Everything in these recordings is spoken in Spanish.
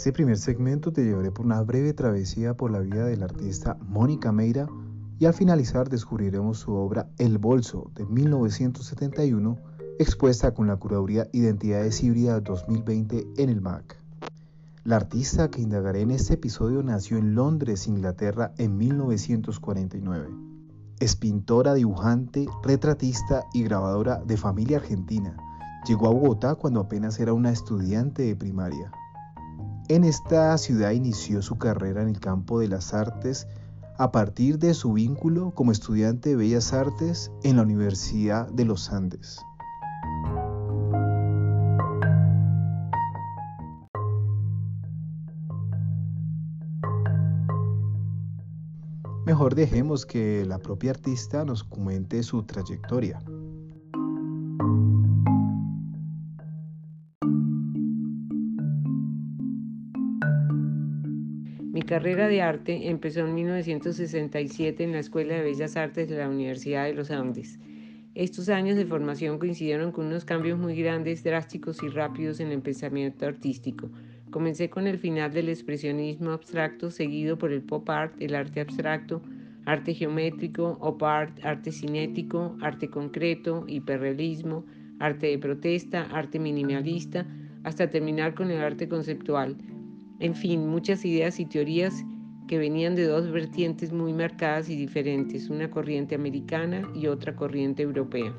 Este primer segmento te llevaré por una breve travesía por la vida del artista Mónica Meira y al finalizar descubriremos su obra El Bolso de 1971 expuesta con la curaduría Identidades Híbridas 2020 en el MAC. La artista que indagaré en este episodio nació en Londres, Inglaterra en 1949. Es pintora, dibujante, retratista y grabadora de familia argentina. Llegó a Bogotá cuando apenas era una estudiante de primaria. En esta ciudad inició su carrera en el campo de las artes a partir de su vínculo como estudiante de Bellas Artes en la Universidad de los Andes. Mejor dejemos que la propia artista nos comente su trayectoria. Mi carrera de arte empezó en 1967 en la Escuela de Bellas Artes de la Universidad de los Andes. Estos años de formación coincidieron con unos cambios muy grandes, drásticos y rápidos en el pensamiento artístico. Comencé con el final del expresionismo abstracto, seguido por el pop art, el arte abstracto, arte geométrico, op art, arte cinético, arte concreto, hiperrealismo, arte de protesta, arte minimalista, hasta terminar con el arte conceptual en fin, muchas ideas y teorías que venían de dos vertientes muy marcadas y diferentes, una corriente americana y otra corriente europea.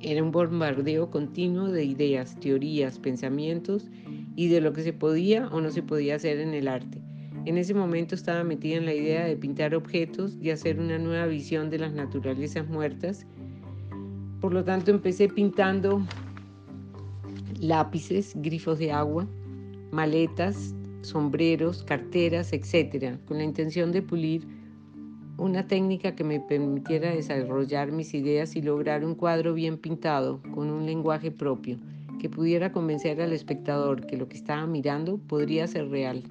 Era un bombardeo continuo de ideas, teorías, pensamientos y de lo que se podía o no se podía hacer en el arte. En ese momento estaba metida en la idea de pintar objetos, y hacer una nueva visión de las naturalezas muertas. Por lo tanto, empecé pintando lápices, grifos de agua, maletas, sombreros, carteras, etcétera, con la intención de pulir una técnica que me permitiera desarrollar mis ideas y lograr un cuadro bien pintado, con un lenguaje propio, que pudiera convencer al espectador que lo que estaba mirando podría ser real.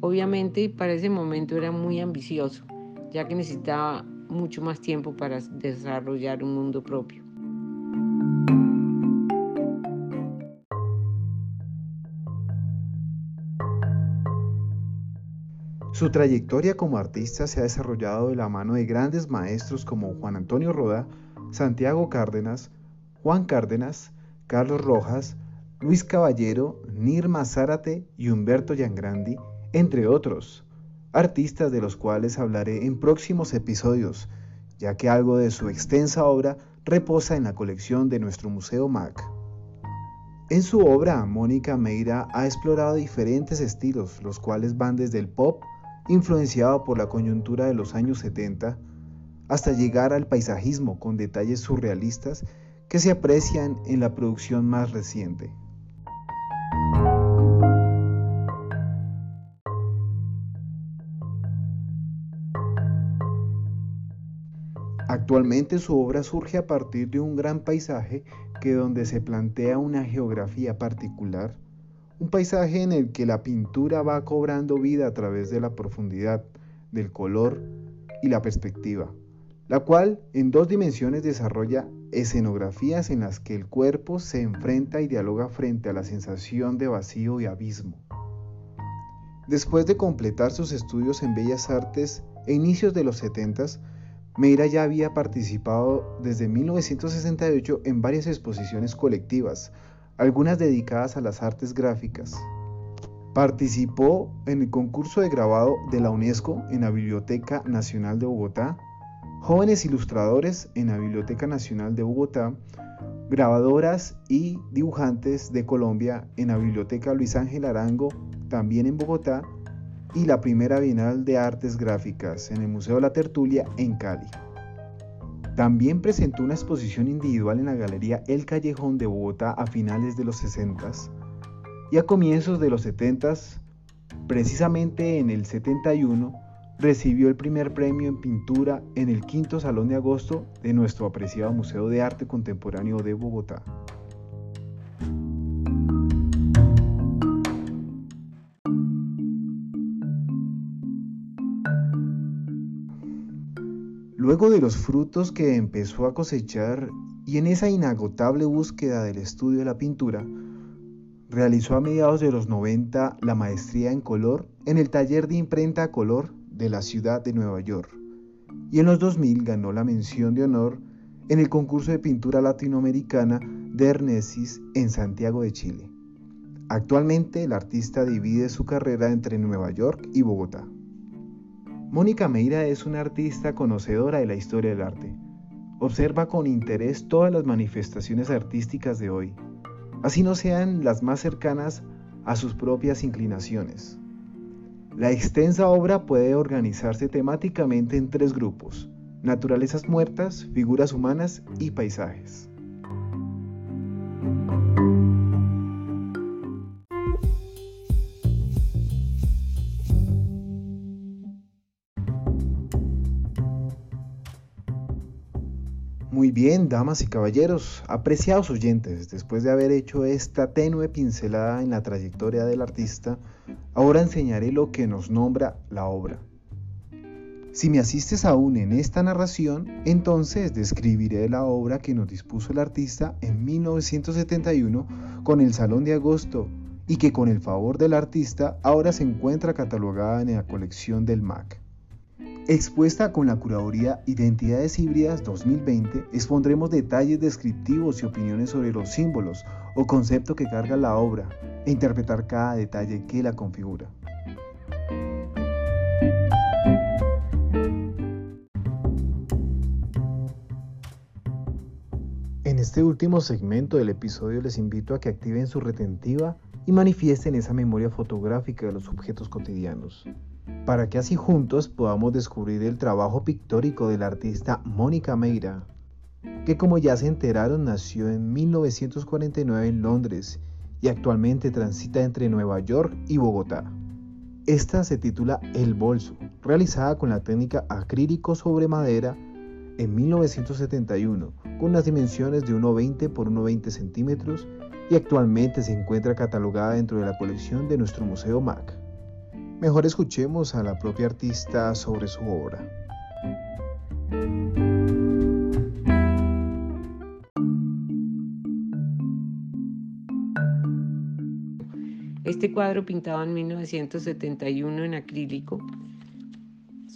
Obviamente, para ese momento era muy ambicioso, ya que necesitaba mucho más tiempo para desarrollar un mundo propio. Su trayectoria como artista se ha desarrollado de la mano de grandes maestros como Juan Antonio Roda, Santiago Cárdenas, Juan Cárdenas, Carlos Rojas, Luis Caballero, Nirma Zárate y Humberto Yangrandi, entre otros, artistas de los cuales hablaré en próximos episodios, ya que algo de su extensa obra reposa en la colección de nuestro Museo MAC. En su obra, Mónica Meira ha explorado diferentes estilos, los cuales van desde el pop influenciado por la coyuntura de los años 70, hasta llegar al paisajismo con detalles surrealistas que se aprecian en la producción más reciente. Actualmente su obra surge a partir de un gran paisaje que donde se plantea una geografía particular un paisaje en el que la pintura va cobrando vida a través de la profundidad, del color y la perspectiva, la cual en dos dimensiones desarrolla escenografías en las que el cuerpo se enfrenta y dialoga frente a la sensación de vacío y abismo. Después de completar sus estudios en Bellas Artes e inicios de los 70, Meira ya había participado desde 1968 en varias exposiciones colectivas, algunas dedicadas a las artes gráficas. Participó en el concurso de grabado de la UNESCO en la Biblioteca Nacional de Bogotá, Jóvenes Ilustradores en la Biblioteca Nacional de Bogotá, Grabadoras y Dibujantes de Colombia en la Biblioteca Luis Ángel Arango, también en Bogotá, y la primera Bienal de Artes Gráficas en el Museo La Tertulia en Cali. También presentó una exposición individual en la Galería El Callejón de Bogotá a finales de los 60 y a comienzos de los 70, precisamente en el 71, recibió el primer premio en pintura en el quinto Salón de Agosto de nuestro apreciado Museo de Arte Contemporáneo de Bogotá. Luego de los frutos que empezó a cosechar y en esa inagotable búsqueda del estudio de la pintura, realizó a mediados de los 90 la maestría en color en el taller de imprenta a color de la ciudad de Nueva York y en los 2000 ganó la mención de honor en el concurso de pintura latinoamericana de Ernesis en Santiago de Chile. Actualmente el artista divide su carrera entre Nueva York y Bogotá. Mónica Meira es una artista conocedora de la historia del arte. Observa con interés todas las manifestaciones artísticas de hoy, así no sean las más cercanas a sus propias inclinaciones. La extensa obra puede organizarse temáticamente en tres grupos, naturalezas muertas, figuras humanas y paisajes. Muy bien, damas y caballeros, apreciados oyentes, después de haber hecho esta tenue pincelada en la trayectoria del artista, ahora enseñaré lo que nos nombra la obra. Si me asistes aún en esta narración, entonces describiré la obra que nos dispuso el artista en 1971 con el Salón de Agosto y que con el favor del artista ahora se encuentra catalogada en la colección del MAC. Expuesta con la curaduría Identidades Híbridas 2020, expondremos detalles descriptivos y opiniones sobre los símbolos o concepto que carga la obra e interpretar cada detalle que la configura. En este último segmento del episodio les invito a que activen su retentiva y manifiesten esa memoria fotográfica de los objetos cotidianos para que así juntos podamos descubrir el trabajo pictórico del artista Mónica Meira, que como ya se enteraron nació en 1949 en Londres y actualmente transita entre Nueva York y Bogotá. Esta se titula El Bolso, realizada con la técnica acrílico sobre madera en 1971, con unas dimensiones de 1,20 por 1,20 centímetros y actualmente se encuentra catalogada dentro de la colección de nuestro Museo MAC. Mejor escuchemos a la propia artista sobre su obra. Este cuadro pintado en 1971 en acrílico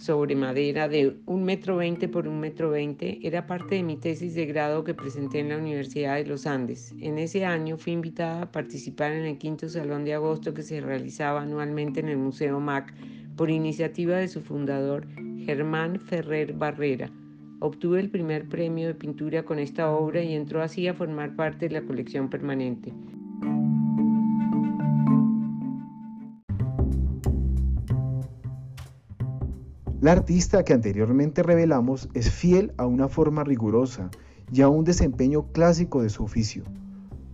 sobre madera de 1,20 metro por 1,20 metro era parte de mi tesis de grado que presenté en la Universidad de los Andes. En ese año fui invitada a participar en el quinto Salón de Agosto que se realizaba anualmente en el Museo MAC por iniciativa de su fundador, Germán Ferrer Barrera. Obtuve el primer premio de pintura con esta obra y entró así a formar parte de la colección permanente. La artista que anteriormente revelamos es fiel a una forma rigurosa y a un desempeño clásico de su oficio.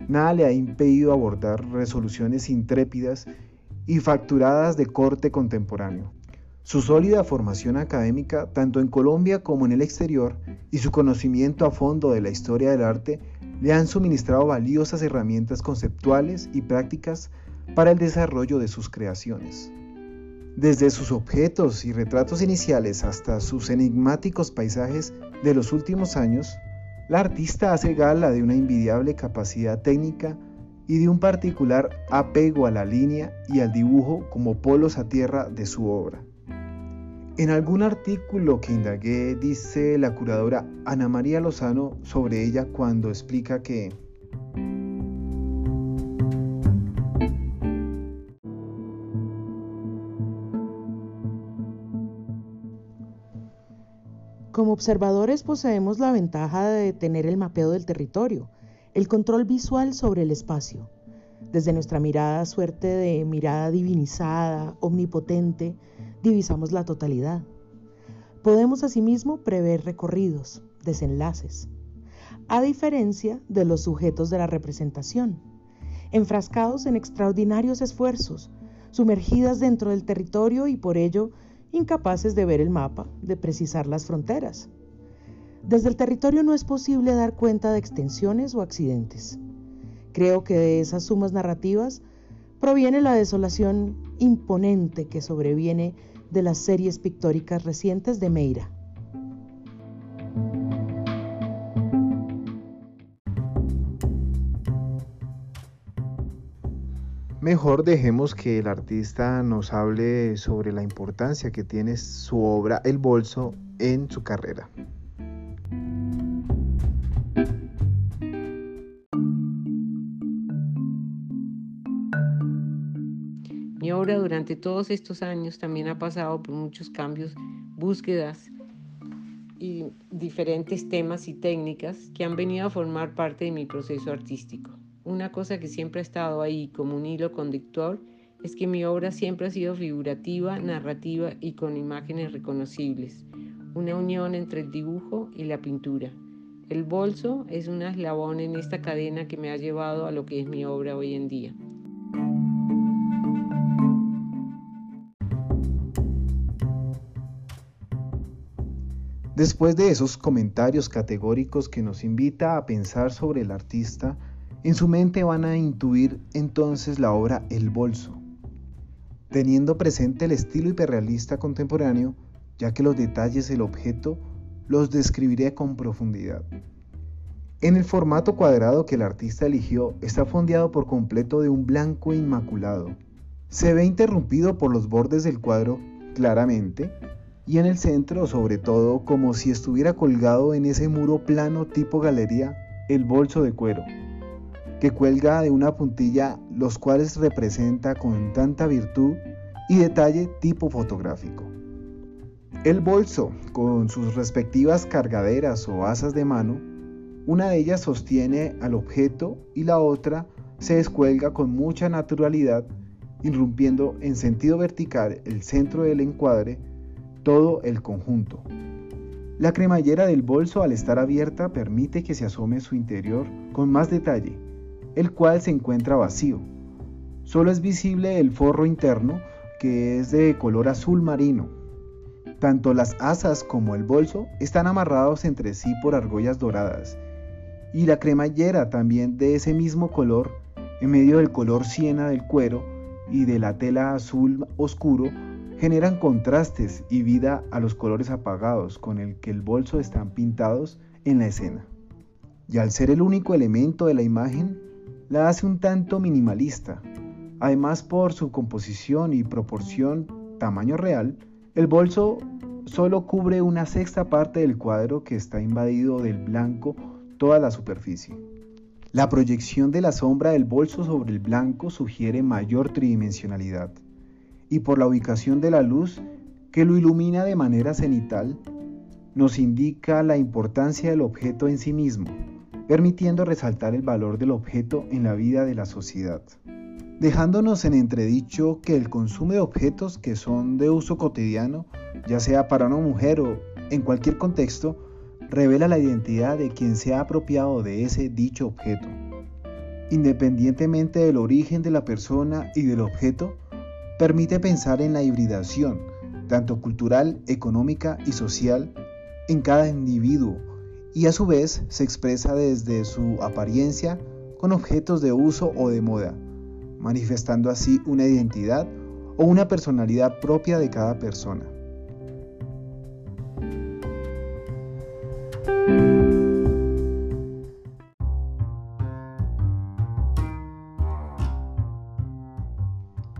Nada le ha impedido abordar resoluciones intrépidas y facturadas de corte contemporáneo. Su sólida formación académica, tanto en Colombia como en el exterior, y su conocimiento a fondo de la historia del arte le han suministrado valiosas herramientas conceptuales y prácticas para el desarrollo de sus creaciones. Desde sus objetos y retratos iniciales hasta sus enigmáticos paisajes de los últimos años, la artista hace gala de una envidiable capacidad técnica y de un particular apego a la línea y al dibujo como polos a tierra de su obra. En algún artículo que indagué dice la curadora Ana María Lozano sobre ella cuando explica que observadores poseemos la ventaja de tener el mapeo del territorio, el control visual sobre el espacio. Desde nuestra mirada, suerte de mirada divinizada, omnipotente, divisamos la totalidad. Podemos asimismo prever recorridos, desenlaces, a diferencia de los sujetos de la representación, enfrascados en extraordinarios esfuerzos, sumergidas dentro del territorio y por ello incapaces de ver el mapa, de precisar las fronteras. Desde el territorio no es posible dar cuenta de extensiones o accidentes. Creo que de esas sumas narrativas proviene la desolación imponente que sobreviene de las series pictóricas recientes de Meira. Mejor dejemos que el artista nos hable sobre la importancia que tiene su obra El Bolso en su carrera. Mi obra durante todos estos años también ha pasado por muchos cambios, búsquedas y diferentes temas y técnicas que han venido a formar parte de mi proceso artístico. Una cosa que siempre ha estado ahí como un hilo conductor es que mi obra siempre ha sido figurativa, narrativa y con imágenes reconocibles, una unión entre el dibujo y la pintura. El bolso es un eslabón en esta cadena que me ha llevado a lo que es mi obra hoy en día. Después de esos comentarios categóricos que nos invita a pensar sobre el artista, en su mente van a intuir entonces la obra El Bolso, teniendo presente el estilo hiperrealista contemporáneo, ya que los detalles del objeto los describiré con profundidad. En el formato cuadrado que el artista eligió está fondeado por completo de un blanco inmaculado. Se ve interrumpido por los bordes del cuadro claramente y en el centro sobre todo como si estuviera colgado en ese muro plano tipo galería el bolso de cuero que cuelga de una puntilla, los cuales representa con tanta virtud y detalle tipo fotográfico. El bolso, con sus respectivas cargaderas o asas de mano, una de ellas sostiene al objeto y la otra se descuelga con mucha naturalidad, irrumpiendo en sentido vertical el centro del encuadre, todo el conjunto. La cremallera del bolso al estar abierta permite que se asome su interior con más detalle el cual se encuentra vacío. Solo es visible el forro interno, que es de color azul marino. Tanto las asas como el bolso están amarrados entre sí por argollas doradas, y la cremallera también de ese mismo color, en medio del color siena del cuero y de la tela azul oscuro, generan contrastes y vida a los colores apagados con el que el bolso están pintados en la escena. Y al ser el único elemento de la imagen, la hace un tanto minimalista. Además, por su composición y proporción tamaño real, el bolso solo cubre una sexta parte del cuadro que está invadido del blanco toda la superficie. La proyección de la sombra del bolso sobre el blanco sugiere mayor tridimensionalidad y por la ubicación de la luz que lo ilumina de manera cenital, nos indica la importancia del objeto en sí mismo, permitiendo resaltar el valor del objeto en la vida de la sociedad, dejándonos en entredicho que el consumo de objetos que son de uso cotidiano, ya sea para una mujer o en cualquier contexto, revela la identidad de quien se ha apropiado de ese dicho objeto. Independientemente del origen de la persona y del objeto, permite pensar en la hibridación, tanto cultural, económica y social, en cada individuo y a su vez se expresa desde su apariencia con objetos de uso o de moda, manifestando así una identidad o una personalidad propia de cada persona.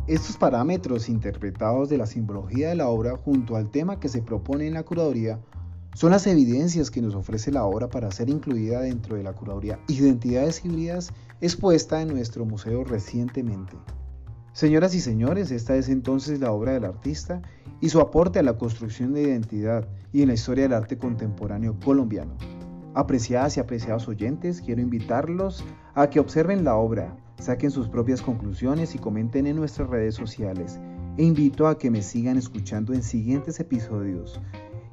Estos parámetros interpretados de la simbología de la obra junto al tema que se propone en la curaduría son las evidencias que nos ofrece la obra para ser incluida dentro de la curaduría Identidades Híbridas expuesta en nuestro museo recientemente. Señoras y señores, esta es entonces la obra del artista y su aporte a la construcción de identidad y en la historia del arte contemporáneo colombiano. Apreciadas y apreciados oyentes, quiero invitarlos a que observen la obra Saquen sus propias conclusiones y comenten en nuestras redes sociales. E invito a que me sigan escuchando en siguientes episodios,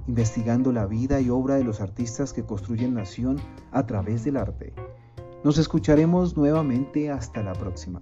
investigando la vida y obra de los artistas que construyen nación a través del arte. Nos escucharemos nuevamente hasta la próxima.